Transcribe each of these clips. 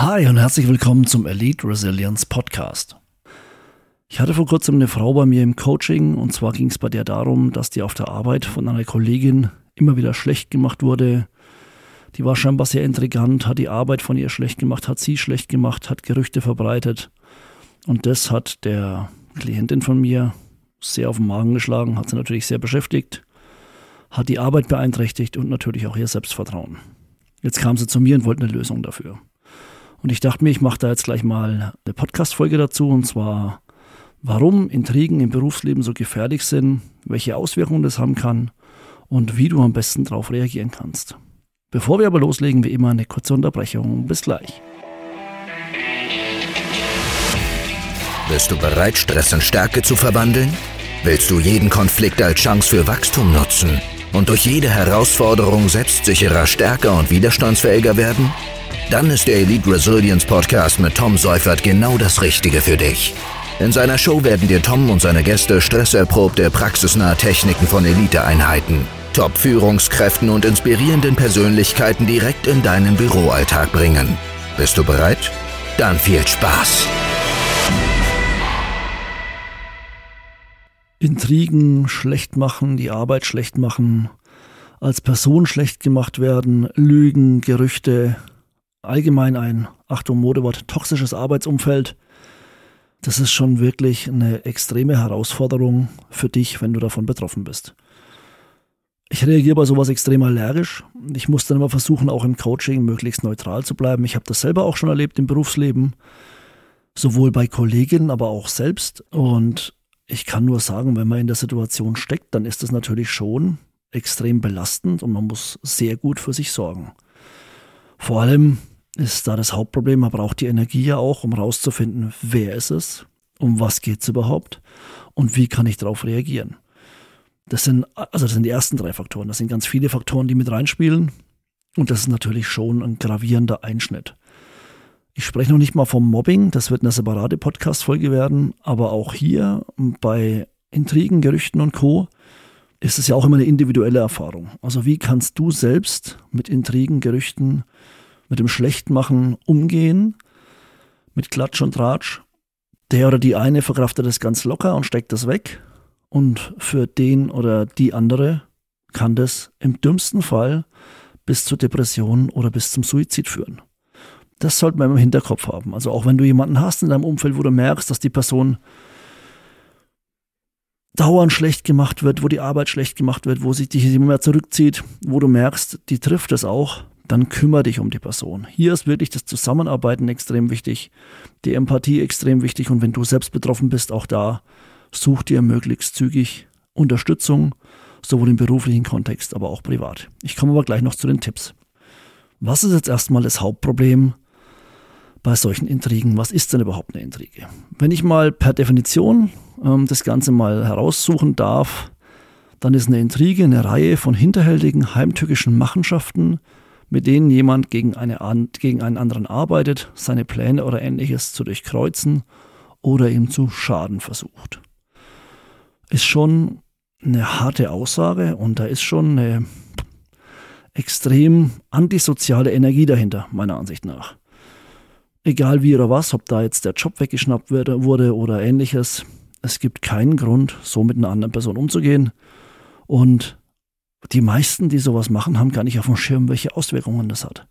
Hi und herzlich willkommen zum Elite Resilience Podcast. Ich hatte vor kurzem eine Frau bei mir im Coaching und zwar ging es bei der darum, dass die auf der Arbeit von einer Kollegin immer wieder schlecht gemacht wurde. Die war scheinbar sehr intrigant, hat die Arbeit von ihr schlecht gemacht, hat sie schlecht gemacht, hat Gerüchte verbreitet. Und das hat der Klientin von mir sehr auf den Magen geschlagen, hat sie natürlich sehr beschäftigt, hat die Arbeit beeinträchtigt und natürlich auch ihr Selbstvertrauen. Jetzt kam sie zu mir und wollte eine Lösung dafür. Und ich dachte mir, ich mache da jetzt gleich mal eine Podcast-Folge dazu und zwar, warum Intrigen im Berufsleben so gefährlich sind, welche Auswirkungen das haben kann und wie du am besten darauf reagieren kannst. Bevor wir aber loslegen, wie immer eine kurze Unterbrechung. Bis gleich. Bist du bereit, Stress in Stärke zu verwandeln? Willst du jeden Konflikt als Chance für Wachstum nutzen und durch jede Herausforderung selbstsicherer, stärker und widerstandsfähiger werden? Dann ist der Elite Resilience Podcast mit Tom Seufert genau das Richtige für dich. In seiner Show werden dir Tom und seine Gäste stresserprobte, praxisnahe Techniken von Eliteeinheiten, Top-Führungskräften und inspirierenden Persönlichkeiten direkt in deinen Büroalltag bringen. Bist du bereit? Dann viel Spaß! Intrigen schlecht machen, die Arbeit schlecht machen, als Person schlecht gemacht werden, Lügen, Gerüchte, allgemein ein, Achtung, Modewort, toxisches Arbeitsumfeld. Das ist schon wirklich eine extreme Herausforderung für dich, wenn du davon betroffen bist. Ich reagiere bei sowas extrem allergisch. Ich muss dann immer versuchen, auch im Coaching möglichst neutral zu bleiben. Ich habe das selber auch schon erlebt im Berufsleben, sowohl bei Kolleginnen, aber auch selbst. Und ich kann nur sagen, wenn man in der Situation steckt, dann ist das natürlich schon extrem belastend und man muss sehr gut für sich sorgen. Vor allem ist da das Hauptproblem, man braucht die Energie ja auch, um rauszufinden, wer ist es, um was geht es überhaupt und wie kann ich darauf reagieren. Das sind, also das sind die ersten drei Faktoren. Das sind ganz viele Faktoren, die mit reinspielen. Und das ist natürlich schon ein gravierender Einschnitt. Ich spreche noch nicht mal vom Mobbing, das wird eine separate Podcast-Folge werden, aber auch hier bei Intrigen, Gerüchten und Co. ist es ja auch immer eine individuelle Erfahrung. Also wie kannst du selbst mit Intrigen, Gerüchten, mit dem Schlechtmachen umgehen, mit Klatsch und Tratsch. Der oder die eine verkraftet das ganz locker und steckt das weg. Und für den oder die andere kann das im dümmsten Fall bis zur Depression oder bis zum Suizid führen. Das sollte man im Hinterkopf haben. Also auch wenn du jemanden hast in deinem Umfeld, wo du merkst, dass die Person dauernd schlecht gemacht wird, wo die Arbeit schlecht gemacht wird, wo sich dich immer mehr zurückzieht, wo du merkst, die trifft es auch, dann kümmere dich um die Person. Hier ist wirklich das Zusammenarbeiten extrem wichtig, die Empathie extrem wichtig und wenn du selbst betroffen bist, auch da such dir möglichst zügig Unterstützung, sowohl im beruflichen Kontext, aber auch privat. Ich komme aber gleich noch zu den Tipps. Was ist jetzt erstmal das Hauptproblem bei solchen Intrigen? Was ist denn überhaupt eine Intrige? Wenn ich mal per Definition ähm, das Ganze mal heraussuchen darf, dann ist eine Intrige eine Reihe von hinterhältigen, heimtückischen Machenschaften, mit denen jemand gegen, eine, gegen einen anderen arbeitet, seine Pläne oder ähnliches zu durchkreuzen oder ihm zu schaden versucht. Ist schon eine harte Aussage und da ist schon eine extrem antisoziale Energie dahinter, meiner Ansicht nach. Egal wie oder was, ob da jetzt der Job weggeschnappt wurde oder ähnliches, es gibt keinen Grund, so mit einer anderen Person umzugehen. Und die meisten, die sowas machen, haben gar nicht auf dem Schirm, welche Auswirkungen das hat.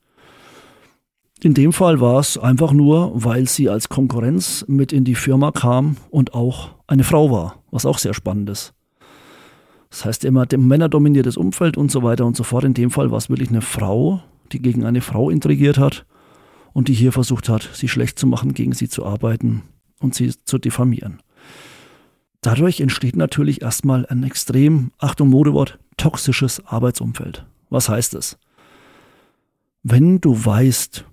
In dem Fall war es einfach nur, weil sie als Konkurrenz mit in die Firma kam und auch eine Frau war, was auch sehr spannend ist. Das heißt immer, dem männerdominiertes Umfeld und so weiter und so fort. In dem Fall war es wirklich eine Frau, die gegen eine Frau intrigiert hat und die hier versucht hat, sie schlecht zu machen, gegen sie zu arbeiten und sie zu diffamieren. Dadurch entsteht natürlich erstmal ein extrem, Achtung Modewort, toxisches Arbeitsumfeld. Was heißt es? Wenn du weißt,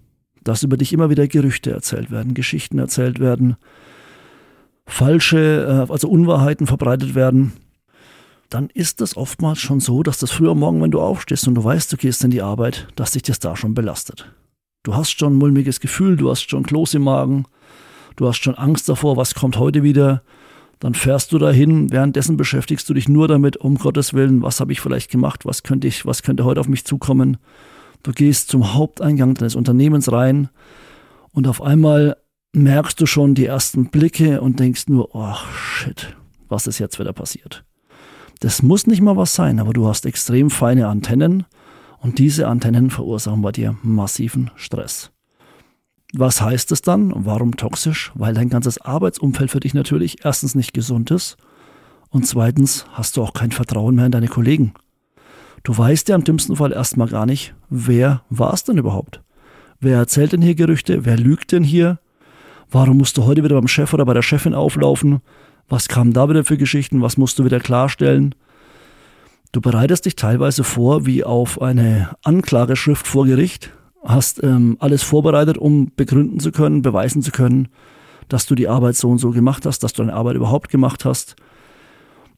dass über dich immer wieder Gerüchte erzählt werden, Geschichten erzählt werden, falsche, äh, also Unwahrheiten verbreitet werden, dann ist es oftmals schon so, dass das früher Morgen, wenn du aufstehst und du weißt, du gehst in die Arbeit, dass dich das da schon belastet. Du hast schon ein mulmiges Gefühl, du hast schon Kloß im Magen, du hast schon Angst davor, was kommt heute wieder, dann fährst du dahin, währenddessen beschäftigst du dich nur damit, um Gottes Willen, was habe ich vielleicht gemacht, was könnte ich, was könnte heute auf mich zukommen. Du gehst zum Haupteingang deines Unternehmens rein Und auf einmal merkst du schon die ersten Blicke und denkst nur, oh shit, was ist jetzt wieder passiert? Das muss nicht mal was sein, aber du hast extrem feine Antennen und diese Antennen verursachen bei dir massiven Stress. Was heißt es dann? Warum toxisch? Weil dein ganzes Arbeitsumfeld für dich natürlich erstens nicht gesund ist und zweitens hast du auch kein Vertrauen mehr in deine Kollegen. Du weißt ja im dümmsten Fall erstmal gar nicht, wer war es denn überhaupt? Wer erzählt denn hier Gerüchte? Wer lügt denn hier? Warum musst du heute wieder beim Chef oder bei der Chefin auflaufen? Was kamen da wieder für Geschichten? Was musst du wieder klarstellen? Du bereitest dich teilweise vor wie auf eine Anklageschrift vor Gericht, hast ähm, alles vorbereitet, um begründen zu können, beweisen zu können, dass du die Arbeit so und so gemacht hast, dass du deine Arbeit überhaupt gemacht hast.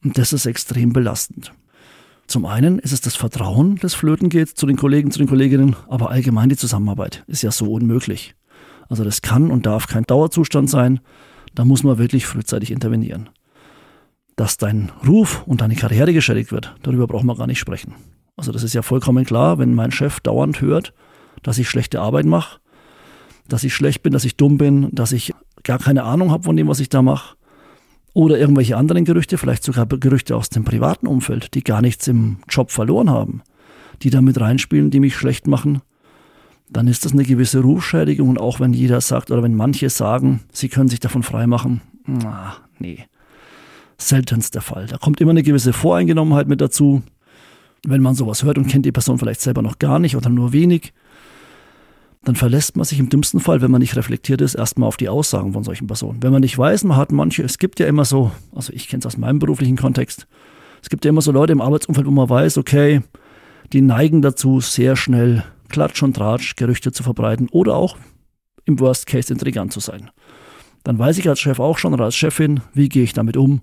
Und das ist extrem belastend. Zum einen ist es das Vertrauen, das flöten geht zu den Kollegen, zu den Kolleginnen, aber allgemein die Zusammenarbeit ist ja so unmöglich. Also das kann und darf kein Dauerzustand sein. Da muss man wirklich frühzeitig intervenieren. Dass dein Ruf und deine Karriere geschädigt wird, darüber brauchen wir gar nicht sprechen. Also das ist ja vollkommen klar, wenn mein Chef dauernd hört, dass ich schlechte Arbeit mache, dass ich schlecht bin, dass ich dumm bin, dass ich gar keine Ahnung habe von dem, was ich da mache, oder irgendwelche anderen Gerüchte, vielleicht sogar Gerüchte aus dem privaten Umfeld, die gar nichts im Job verloren haben, die da mit reinspielen, die mich schlecht machen, dann ist das eine gewisse Rufschädigung. Und auch wenn jeder sagt oder wenn manche sagen, sie können sich davon freimachen, na, nee, seltenst der Fall. Da kommt immer eine gewisse Voreingenommenheit mit dazu. Wenn man sowas hört und kennt die Person vielleicht selber noch gar nicht oder nur wenig, dann verlässt man sich im dümmsten Fall, wenn man nicht reflektiert ist, erstmal auf die Aussagen von solchen Personen. Wenn man nicht weiß, man hat manche, es gibt ja immer so, also ich kenne es aus meinem beruflichen Kontext, es gibt ja immer so Leute im Arbeitsumfeld, wo man weiß, okay, die neigen dazu, sehr schnell Klatsch und Tratsch Gerüchte zu verbreiten oder auch im Worst Case intrigant zu sein. Dann weiß ich als Chef auch schon oder als Chefin, wie gehe ich damit um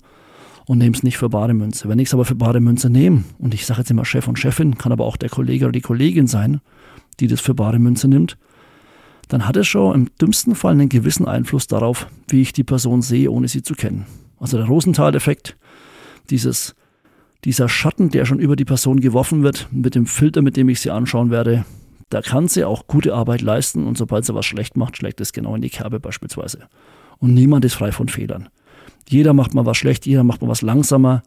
und nehme es nicht für bare Münze. Wenn ich es aber für bare Münze nehme, und ich sage jetzt immer Chef und Chefin, kann aber auch der Kollege oder die Kollegin sein, die das für bare Münze nimmt, dann hat es schon im dümmsten Fall einen gewissen Einfluss darauf, wie ich die Person sehe, ohne sie zu kennen. Also der Rosenthal-Effekt, dieses, dieser Schatten, der schon über die Person geworfen wird, mit dem Filter, mit dem ich sie anschauen werde, da kann sie auch gute Arbeit leisten und sobald sie was schlecht macht, schlägt es genau in die Kerbe beispielsweise. Und niemand ist frei von Fehlern. Jeder macht mal was schlecht, jeder macht mal was langsamer,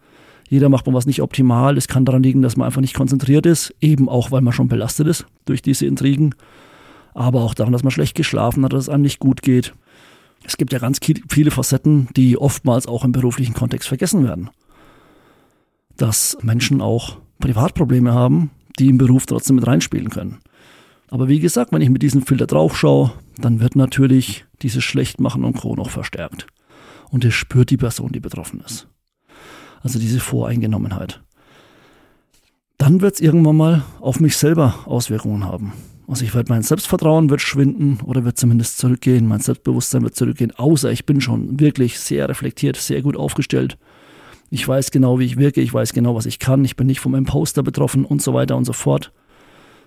jeder macht mal was nicht optimal. Es kann daran liegen, dass man einfach nicht konzentriert ist, eben auch weil man schon belastet ist durch diese Intrigen aber auch daran, dass man schlecht geschlafen hat, dass es einem nicht gut geht. Es gibt ja ganz viele Facetten, die oftmals auch im beruflichen Kontext vergessen werden. Dass Menschen auch Privatprobleme haben, die im Beruf trotzdem mit reinspielen können. Aber wie gesagt, wenn ich mit diesem Filter drauf schaue, dann wird natürlich dieses Schlechtmachen und Co. noch verstärkt. Und es spürt die Person, die betroffen ist. Also diese Voreingenommenheit. Dann wird es irgendwann mal auf mich selber Auswirkungen haben. Also ich werde mein Selbstvertrauen wird schwinden oder wird zumindest zurückgehen, mein Selbstbewusstsein wird zurückgehen, außer ich bin schon wirklich sehr reflektiert, sehr gut aufgestellt. Ich weiß genau, wie ich wirke, ich weiß genau, was ich kann, ich bin nicht vom Imposter betroffen und so weiter und so fort.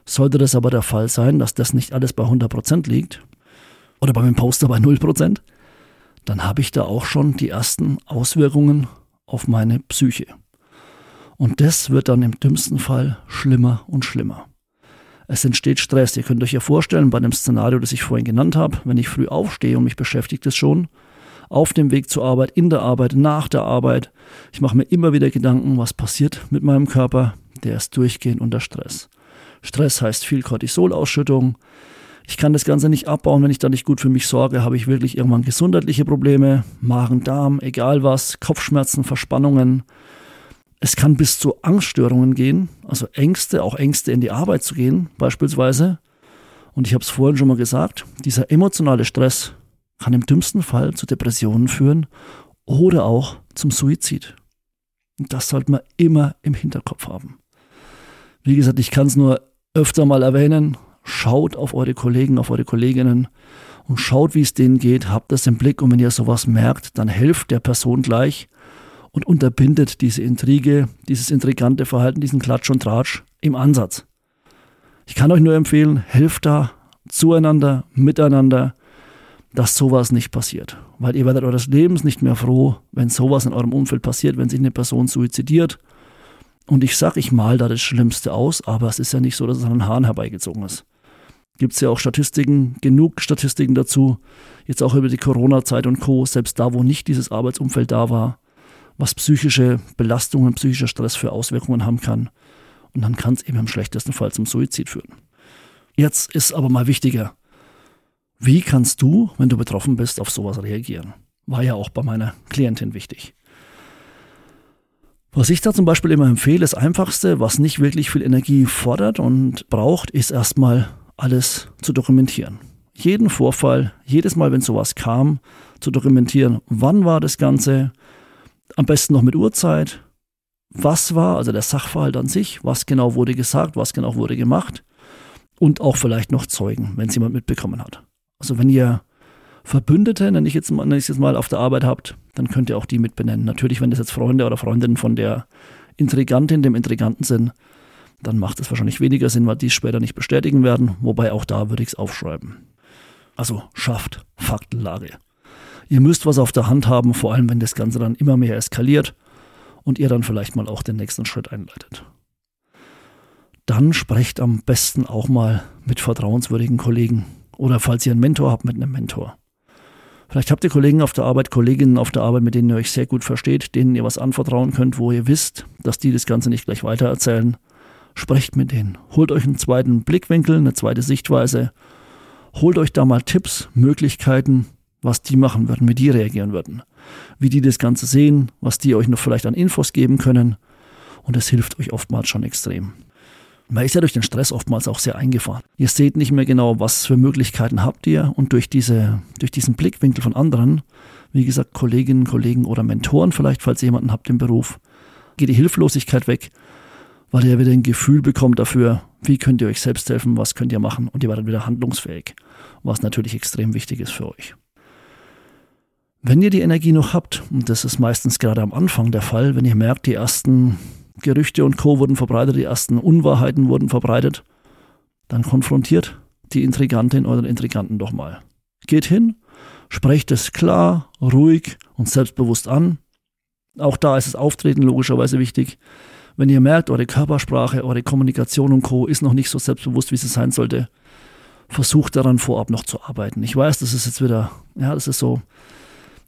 Sollte das aber der Fall sein, dass das nicht alles bei 100% liegt oder beim Imposter bei 0%, dann habe ich da auch schon die ersten Auswirkungen auf meine Psyche. Und das wird dann im dümmsten Fall schlimmer und schlimmer. Es entsteht Stress. Ihr könnt euch ja vorstellen, bei dem Szenario, das ich vorhin genannt habe, wenn ich früh aufstehe und mich beschäftigt es schon, auf dem Weg zur Arbeit, in der Arbeit, nach der Arbeit. Ich mache mir immer wieder Gedanken, was passiert mit meinem Körper. Der ist durchgehend unter Stress. Stress heißt viel Cortisolausschüttung. Ich kann das Ganze nicht abbauen, wenn ich da nicht gut für mich sorge, habe ich wirklich irgendwann gesundheitliche Probleme, Magen, Darm, egal was, Kopfschmerzen, Verspannungen, es kann bis zu Angststörungen gehen, also Ängste, auch Ängste in die Arbeit zu gehen beispielsweise. Und ich habe es vorhin schon mal gesagt, dieser emotionale Stress kann im dümmsten Fall zu Depressionen führen oder auch zum Suizid. Und das sollte man immer im Hinterkopf haben. Wie gesagt, ich kann es nur öfter mal erwähnen. Schaut auf eure Kollegen, auf eure Kolleginnen und schaut, wie es denen geht. Habt das im Blick und wenn ihr sowas merkt, dann helft der Person gleich und unterbindet diese Intrige, dieses intrigante Verhalten, diesen Klatsch und Tratsch im Ansatz. Ich kann euch nur empfehlen, helft da zueinander, miteinander, dass sowas nicht passiert. Weil ihr werdet eures Lebens nicht mehr froh, wenn sowas in eurem Umfeld passiert, wenn sich eine Person suizidiert. Und ich sage, ich mal da das Schlimmste aus, aber es ist ja nicht so, dass es an den Haaren herbeigezogen ist. Gibt es ja auch Statistiken, genug Statistiken dazu, jetzt auch über die Corona-Zeit und Co., selbst da, wo nicht dieses Arbeitsumfeld da war, was psychische Belastungen, psychischer Stress für Auswirkungen haben kann. Und dann kann es eben im schlechtesten Fall zum Suizid führen. Jetzt ist aber mal wichtiger, wie kannst du, wenn du betroffen bist, auf sowas reagieren? War ja auch bei meiner Klientin wichtig. Was ich da zum Beispiel immer empfehle, das Einfachste, was nicht wirklich viel Energie fordert und braucht, ist erstmal alles zu dokumentieren. Jeden Vorfall, jedes Mal, wenn sowas kam, zu dokumentieren, wann war das Ganze, am besten noch mit Uhrzeit, was war, also der Sachverhalt an sich, was genau wurde gesagt, was genau wurde gemacht und auch vielleicht noch Zeugen, wenn es jemand mitbekommen hat. Also wenn ihr Verbündete, nenne ich jetzt mal, jetzt mal auf der Arbeit habt, dann könnt ihr auch die mitbenennen. Natürlich, wenn das jetzt Freunde oder Freundinnen von der Intrigantin, dem Intriganten sind, dann macht es wahrscheinlich weniger Sinn, weil die es später nicht bestätigen werden. Wobei auch da würde ich es aufschreiben. Also schafft Faktenlage. Ihr müsst was auf der Hand haben, vor allem wenn das Ganze dann immer mehr eskaliert und ihr dann vielleicht mal auch den nächsten Schritt einleitet. Dann sprecht am besten auch mal mit vertrauenswürdigen Kollegen oder falls ihr einen Mentor habt, mit einem Mentor. Vielleicht habt ihr Kollegen auf der Arbeit, Kolleginnen auf der Arbeit, mit denen ihr euch sehr gut versteht, denen ihr was anvertrauen könnt, wo ihr wisst, dass die das Ganze nicht gleich weitererzählen. Sprecht mit denen. Holt euch einen zweiten Blickwinkel, eine zweite Sichtweise. Holt euch da mal Tipps, Möglichkeiten, was die machen würden, wie die reagieren würden. Wie die das Ganze sehen, was die euch noch vielleicht an Infos geben können. Und es hilft euch oftmals schon extrem. Man ist ja durch den Stress oftmals auch sehr eingefahren. Ihr seht nicht mehr genau, was für Möglichkeiten habt ihr und durch, diese, durch diesen Blickwinkel von anderen, wie gesagt, Kolleginnen, Kollegen oder Mentoren vielleicht, falls ihr jemanden habt im Beruf, geht die Hilflosigkeit weg, weil ihr wieder ein Gefühl bekommt dafür, wie könnt ihr euch selbst helfen, was könnt ihr machen und ihr werdet wieder handlungsfähig, was natürlich extrem wichtig ist für euch. Wenn ihr die Energie noch habt, und das ist meistens gerade am Anfang der Fall, wenn ihr merkt, die ersten Gerüchte und Co. wurden verbreitet, die ersten Unwahrheiten wurden verbreitet, dann konfrontiert die Intrigantin oder den Intriganten doch mal. Geht hin, sprecht es klar, ruhig und selbstbewusst an. Auch da ist das Auftreten logischerweise wichtig. Wenn ihr merkt, eure Körpersprache, eure Kommunikation und Co. ist noch nicht so selbstbewusst, wie sie sein sollte, versucht daran vorab noch zu arbeiten. Ich weiß, das ist jetzt wieder, ja, das ist so,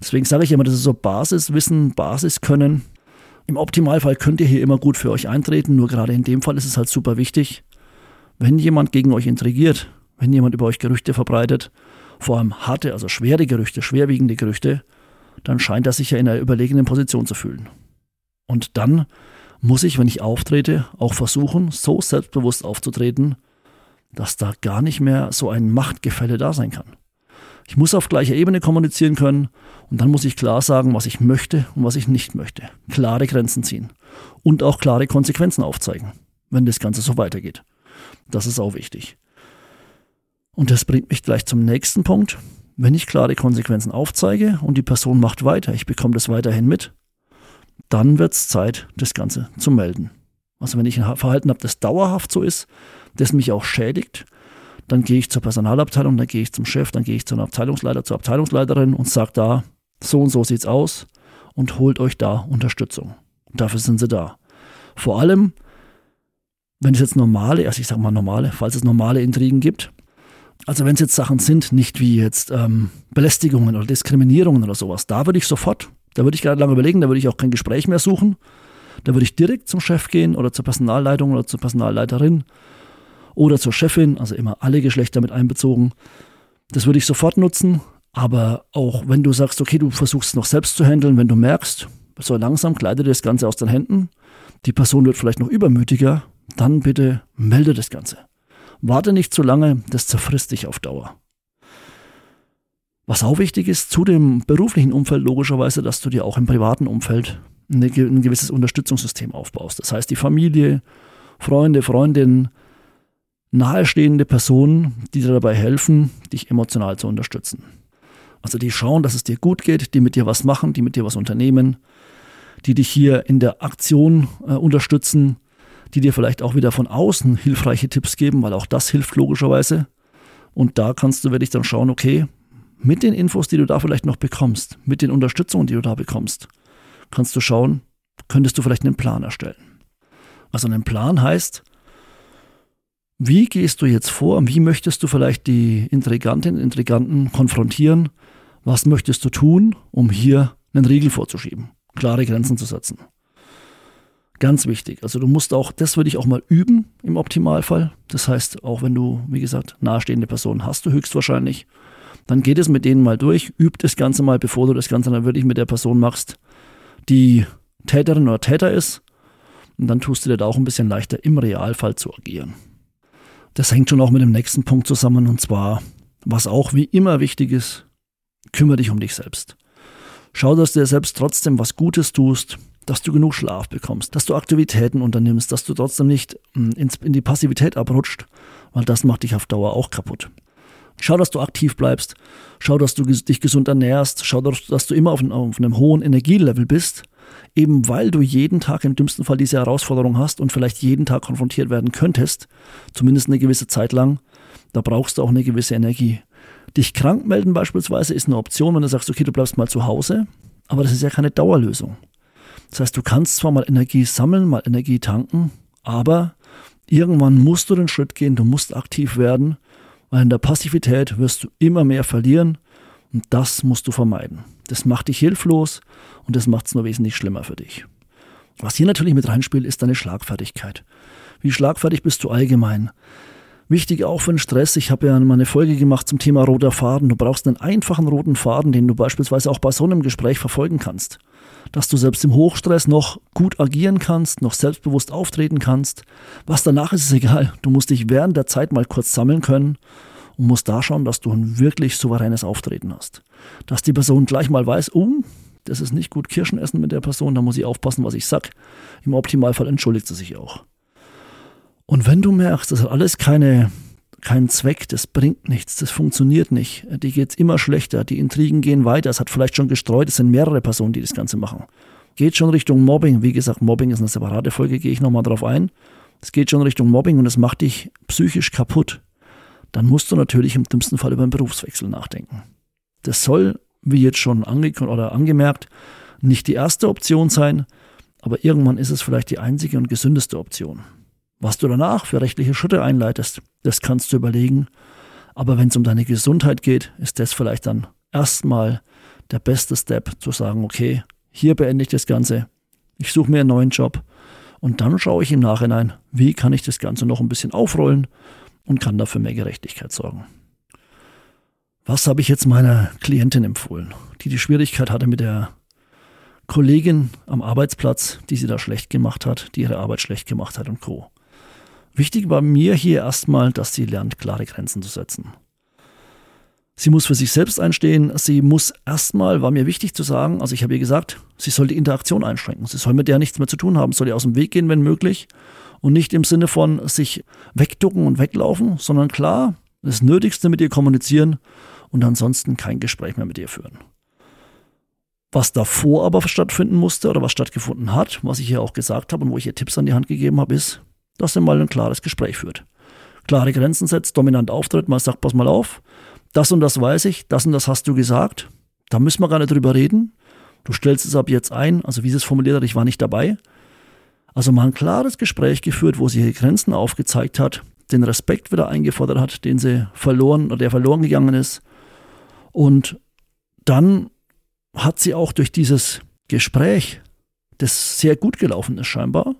deswegen sage ich immer, das ist so Basiswissen, Basiskönnen. Im Optimalfall könnt ihr hier immer gut für euch eintreten, nur gerade in dem Fall ist es halt super wichtig, wenn jemand gegen euch intrigiert, wenn jemand über euch Gerüchte verbreitet, vor allem harte, also schwere Gerüchte, schwerwiegende Gerüchte, dann scheint er sich ja in einer überlegenen Position zu fühlen. Und dann muss ich, wenn ich auftrete, auch versuchen, so selbstbewusst aufzutreten, dass da gar nicht mehr so ein Machtgefälle da sein kann. Ich muss auf gleicher Ebene kommunizieren können und dann muss ich klar sagen, was ich möchte und was ich nicht möchte. Klare Grenzen ziehen und auch klare Konsequenzen aufzeigen, wenn das Ganze so weitergeht. Das ist auch wichtig. Und das bringt mich gleich zum nächsten Punkt. Wenn ich klare Konsequenzen aufzeige und die Person macht weiter, ich bekomme das weiterhin mit, dann wird es Zeit, das Ganze zu melden. Also wenn ich ein Verhalten habe, das dauerhaft so ist, das mich auch schädigt, dann gehe ich zur Personalabteilung, dann gehe ich zum Chef, dann gehe ich zum Abteilungsleiter, zur Abteilungsleiterin und sage da, so und so sieht's aus und holt euch da Unterstützung. Dafür sind sie da. Vor allem, wenn es jetzt normale, also ich sage mal normale, falls es normale Intrigen gibt, also wenn es jetzt Sachen sind, nicht wie jetzt ähm, Belästigungen oder Diskriminierungen oder sowas, da würde ich sofort, da würde ich gerade lange überlegen, da würde ich auch kein Gespräch mehr suchen. Da würde ich direkt zum Chef gehen oder zur Personalleitung oder zur Personalleiterin oder zur Chefin, also immer alle Geschlechter mit einbezogen. Das würde ich sofort nutzen, aber auch wenn du sagst, okay, du versuchst es noch selbst zu handeln, wenn du merkst, so langsam gleitet das Ganze aus den Händen, die Person wird vielleicht noch übermütiger, dann bitte melde das Ganze. Warte nicht zu lange, das zerfrisst dich auf Dauer. Was auch wichtig ist, zu dem beruflichen Umfeld logischerweise, dass du dir auch im privaten Umfeld ein gewisses Unterstützungssystem aufbaust. Das heißt, die Familie, Freunde, Freundinnen, nahestehende Personen, die dir dabei helfen, dich emotional zu unterstützen. Also die schauen, dass es dir gut geht, die mit dir was machen, die mit dir was unternehmen, die dich hier in der Aktion äh, unterstützen, die dir vielleicht auch wieder von außen hilfreiche Tipps geben, weil auch das hilft logischerweise. Und da kannst du wirklich dann schauen, okay, mit den Infos, die du da vielleicht noch bekommst, mit den Unterstützungen, die du da bekommst, kannst du schauen, könntest du vielleicht einen Plan erstellen. Also ein Plan heißt, wie gehst du jetzt vor? Wie möchtest du vielleicht die Intrigantin, Intriganten konfrontieren? Was möchtest du tun, um hier einen Riegel vorzuschieben? Klare Grenzen zu setzen. Ganz wichtig. Also du musst auch, das würde ich auch mal üben im Optimalfall. Das heißt, auch wenn du, wie gesagt, nahestehende Personen hast du höchstwahrscheinlich, dann geht es mit denen mal durch, üb das Ganze mal, bevor du das Ganze dann wirklich mit der Person machst, die Täterin oder Täter ist. Und dann tust du dir da auch ein bisschen leichter, im Realfall zu agieren. Das hängt schon auch mit dem nächsten Punkt zusammen, und zwar, was auch wie immer wichtig ist, kümmere dich um dich selbst. Schau, dass du dir selbst trotzdem was Gutes tust, dass du genug Schlaf bekommst, dass du Aktivitäten unternimmst, dass du trotzdem nicht hm, in die Passivität abrutscht, weil das macht dich auf Dauer auch kaputt. Schau, dass du aktiv bleibst, schau, dass du dich gesund ernährst, schau, dass du immer auf einem hohen Energielevel bist, eben weil du jeden Tag im dümmsten Fall diese Herausforderung hast und vielleicht jeden Tag konfrontiert werden könntest, zumindest eine gewisse Zeit lang, da brauchst du auch eine gewisse Energie. Dich krank melden beispielsweise ist eine Option, wenn du sagst, okay, du bleibst mal zu Hause, aber das ist ja keine Dauerlösung. Das heißt, du kannst zwar mal Energie sammeln, mal Energie tanken, aber irgendwann musst du den Schritt gehen, du musst aktiv werden, weil in der Passivität wirst du immer mehr verlieren und das musst du vermeiden. Das macht dich hilflos und das macht es nur wesentlich schlimmer für dich. Was hier natürlich mit reinspielt, ist deine Schlagfertigkeit. Wie schlagfertig bist du allgemein? Wichtig auch für den Stress. Ich habe ja mal eine Folge gemacht zum Thema roter Faden. Du brauchst einen einfachen roten Faden, den du beispielsweise auch bei so einem Gespräch verfolgen kannst. Dass du selbst im Hochstress noch gut agieren kannst, noch selbstbewusst auftreten kannst. Was danach ist, ist egal. Du musst dich während der Zeit mal kurz sammeln können und musst da schauen, dass du ein wirklich souveränes Auftreten hast. Dass die Person gleich mal weiß, oh, das ist nicht gut Kirschen essen mit der Person, da muss ich aufpassen, was ich sag. Im Optimalfall entschuldigt sie sich auch. Und wenn du merkst, das hat alles keine, keinen Zweck, das bringt nichts, das funktioniert nicht, die geht immer schlechter, die Intrigen gehen weiter, es hat vielleicht schon gestreut, es sind mehrere Personen, die das Ganze machen. Geht schon Richtung Mobbing. Wie gesagt, Mobbing ist eine separate Folge, gehe ich nochmal drauf ein. Es geht schon Richtung Mobbing und es macht dich psychisch kaputt. Dann musst du natürlich im dümmsten Fall über einen Berufswechsel nachdenken. Das soll, wie jetzt schon ange oder angemerkt, nicht die erste Option sein, aber irgendwann ist es vielleicht die einzige und gesündeste Option. Was du danach für rechtliche Schritte einleitest, das kannst du überlegen. Aber wenn es um deine Gesundheit geht, ist das vielleicht dann erstmal der beste Step, zu sagen, okay, hier beende ich das Ganze, ich suche mir einen neuen Job und dann schaue ich im Nachhinein, wie kann ich das Ganze noch ein bisschen aufrollen und kann dafür mehr Gerechtigkeit sorgen. Was habe ich jetzt meiner Klientin empfohlen, die die Schwierigkeit hatte mit der Kollegin am Arbeitsplatz, die sie da schlecht gemacht hat, die ihre Arbeit schlecht gemacht hat und Co. Wichtig war mir hier erstmal, dass sie lernt, klare Grenzen zu setzen. Sie muss für sich selbst einstehen. Sie muss erstmal, war mir wichtig zu sagen, also ich habe ihr gesagt, sie soll die Interaktion einschränken. Sie soll mit der nichts mehr zu tun haben, soll ihr aus dem Weg gehen, wenn möglich. Und nicht im Sinne von sich wegducken und weglaufen, sondern klar, das Nötigste mit ihr kommunizieren und ansonsten kein Gespräch mehr mit ihr führen. Was davor aber stattfinden musste oder was stattgefunden hat, was ich ihr auch gesagt habe und wo ich ihr Tipps an die Hand gegeben habe, ist, dass er mal ein klares Gespräch führt. Klare Grenzen setzt, dominant auftritt, mal sagt, pass mal auf, das und das weiß ich, das und das hast du gesagt, da müssen wir gar nicht drüber reden. Du stellst es ab jetzt ein, also wie sie es formuliert hat, ich war nicht dabei. Also mal ein klares Gespräch geführt, wo sie ihre Grenzen aufgezeigt hat, den Respekt wieder eingefordert hat, den sie verloren oder der verloren gegangen ist. Und dann hat sie auch durch dieses Gespräch, das sehr gut gelaufen ist scheinbar,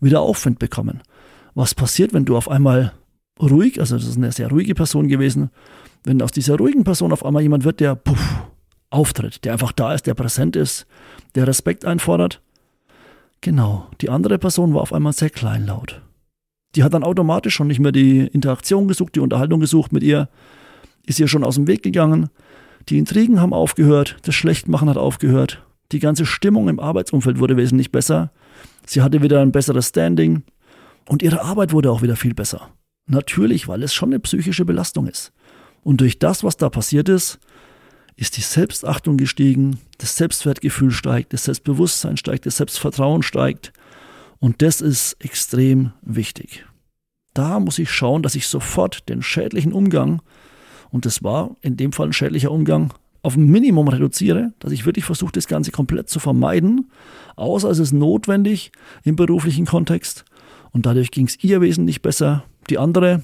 wieder Aufwind bekommen was passiert, wenn du auf einmal ruhig, also das ist eine sehr ruhige Person gewesen, wenn aus dieser ruhigen Person auf einmal jemand wird, der puff, auftritt, der einfach da ist, der präsent ist, der Respekt einfordert. Genau, die andere Person war auf einmal sehr kleinlaut. Die hat dann automatisch schon nicht mehr die Interaktion gesucht, die Unterhaltung gesucht mit ihr, ist ihr schon aus dem Weg gegangen. Die Intrigen haben aufgehört, das Schlechtmachen hat aufgehört, die ganze Stimmung im Arbeitsumfeld wurde wesentlich besser. Sie hatte wieder ein besseres Standing, und ihre Arbeit wurde auch wieder viel besser. Natürlich, weil es schon eine psychische Belastung ist. Und durch das, was da passiert ist, ist die Selbstachtung gestiegen, das Selbstwertgefühl steigt, das Selbstbewusstsein steigt, das Selbstvertrauen steigt. Und das ist extrem wichtig. Da muss ich schauen, dass ich sofort den schädlichen Umgang, und das war in dem Fall ein schädlicher Umgang, auf ein Minimum reduziere, dass ich wirklich versuche, das Ganze komplett zu vermeiden, außer es ist notwendig im beruflichen Kontext und dadurch ging es ihr wesentlich besser. Die andere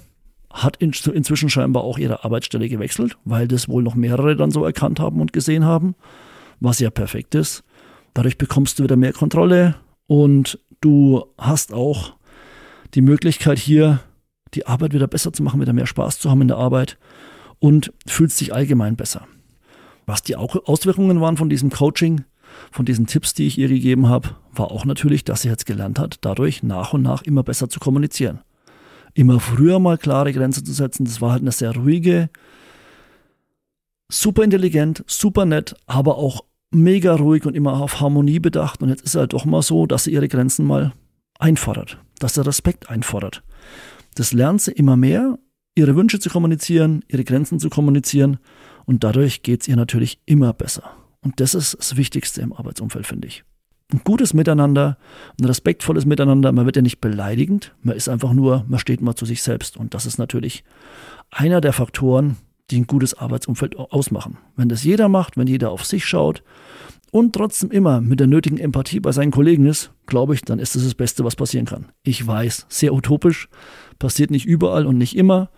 hat inzwischen scheinbar auch ihre Arbeitsstelle gewechselt, weil das wohl noch mehrere dann so erkannt haben und gesehen haben, was ja perfekt ist. Dadurch bekommst du wieder mehr Kontrolle und du hast auch die Möglichkeit hier die Arbeit wieder besser zu machen, wieder mehr Spaß zu haben in der Arbeit und fühlst dich allgemein besser. Was die Auswirkungen waren von diesem Coaching, von diesen Tipps, die ich ihr gegeben habe, war auch natürlich, dass sie jetzt gelernt hat, dadurch nach und nach immer besser zu kommunizieren. Immer früher mal klare Grenzen zu setzen. Das war halt eine sehr ruhige, super intelligent, super nett, aber auch mega ruhig und immer auf Harmonie bedacht. Und jetzt ist es halt doch mal so, dass sie ihre Grenzen mal einfordert, dass sie Respekt einfordert. Das lernt sie immer mehr, ihre Wünsche zu kommunizieren, ihre Grenzen zu kommunizieren und dadurch geht es ihr natürlich immer besser. Und das ist das Wichtigste im Arbeitsumfeld, finde ich. Ein gutes Miteinander, ein respektvolles Miteinander, man wird ja nicht beleidigend, man ist einfach nur, man steht mal zu sich selbst. Und das ist natürlich einer der Faktoren, die ein gutes Arbeitsumfeld ausmachen. Wenn das jeder macht, wenn jeder auf sich schaut und trotzdem immer mit der nötigen Empathie bei seinen Kollegen ist, glaube ich, dann ist das das Beste, was passieren kann. Ich weiß, sehr utopisch, passiert nicht überall und nicht immer,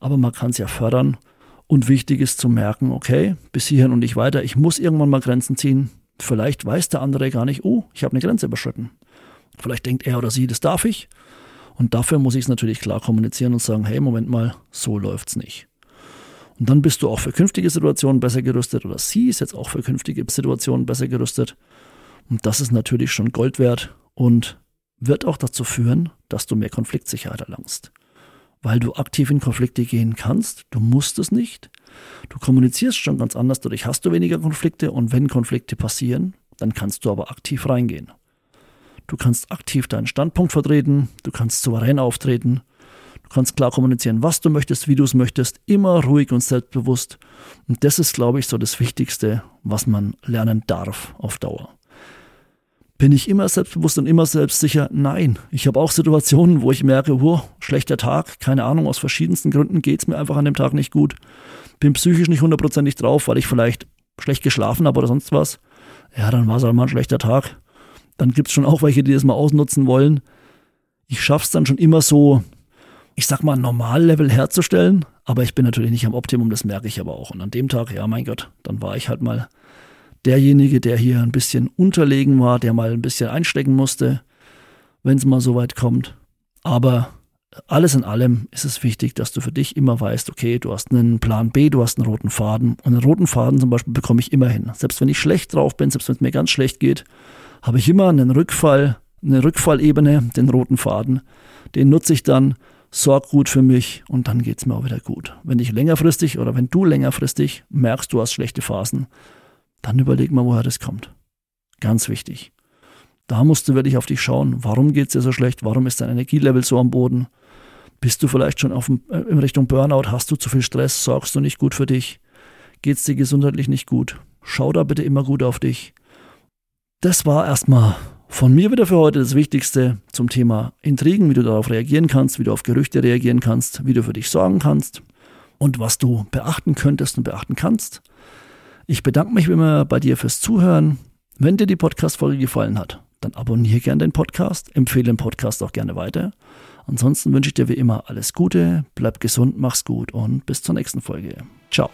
aber man kann es ja fördern. Und wichtig ist zu merken, okay, bis hierhin und nicht weiter, ich muss irgendwann mal Grenzen ziehen. Vielleicht weiß der andere gar nicht, oh, ich habe eine Grenze überschritten. Vielleicht denkt er oder sie, das darf ich. Und dafür muss ich es natürlich klar kommunizieren und sagen, hey, Moment mal, so läuft's nicht. Und dann bist du auch für künftige Situationen besser gerüstet oder sie ist jetzt auch für künftige Situationen besser gerüstet. Und das ist natürlich schon Gold wert und wird auch dazu führen, dass du mehr Konfliktsicherheit erlangst. Weil du aktiv in Konflikte gehen kannst, du musst es nicht. Du kommunizierst schon ganz anders, dadurch hast du weniger Konflikte und wenn Konflikte passieren, dann kannst du aber aktiv reingehen. Du kannst aktiv deinen Standpunkt vertreten, du kannst souverän auftreten Du kannst klar kommunizieren, was du möchtest, wie du es möchtest, immer ruhig und selbstbewusst. Und das ist, glaube ich, so das Wichtigste, was man lernen darf auf Dauer. Bin ich immer selbstbewusst und immer selbstsicher? Nein. Ich habe auch Situationen, wo ich merke, oh, schlechter Tag, keine Ahnung, aus verschiedensten Gründen geht es mir einfach an dem Tag nicht gut. Bin psychisch nicht hundertprozentig drauf, weil ich vielleicht schlecht geschlafen habe oder sonst was. Ja, dann war es halt mal ein schlechter Tag. Dann gibt es schon auch welche, die das mal ausnutzen wollen. Ich schaffe es dann schon immer so, ich sag mal, Normallevel herzustellen. Aber ich bin natürlich nicht am Optimum, das merke ich aber auch. Und an dem Tag, ja, mein Gott, dann war ich halt mal derjenige, der hier ein bisschen unterlegen war, der mal ein bisschen einstecken musste, wenn es mal so weit kommt. Aber alles in allem ist es wichtig, dass du für dich immer weißt, okay, du hast einen Plan B, du hast einen roten Faden. Und einen roten Faden zum Beispiel bekomme ich immer hin. Selbst wenn ich schlecht drauf bin, selbst wenn es mir ganz schlecht geht, habe ich immer einen Rückfall, eine Rückfallebene, den roten Faden. Den nutze ich dann, sorg gut für mich und dann geht es mir auch wieder gut. Wenn ich längerfristig oder wenn du längerfristig merkst, du hast schlechte Phasen, dann überleg mal, woher das kommt. Ganz wichtig. Da musst du wirklich auf dich schauen, warum geht es dir so schlecht, warum ist dein Energielevel so am Boden, bist du vielleicht schon auf, äh, in Richtung Burnout, hast du zu viel Stress, sorgst du nicht gut für dich, geht es dir gesundheitlich nicht gut, schau da bitte immer gut auf dich. Das war erstmal von mir wieder für heute das Wichtigste zum Thema Intrigen, wie du darauf reagieren kannst, wie du auf Gerüchte reagieren kannst, wie du für dich sorgen kannst und was du beachten könntest und beachten kannst. Ich bedanke mich wie immer bei dir fürs Zuhören. Wenn dir die Podcast-Folge gefallen hat, dann abonniere gerne den Podcast, empfehle den Podcast auch gerne weiter. Ansonsten wünsche ich dir wie immer alles Gute, bleib gesund, mach's gut und bis zur nächsten Folge. Ciao.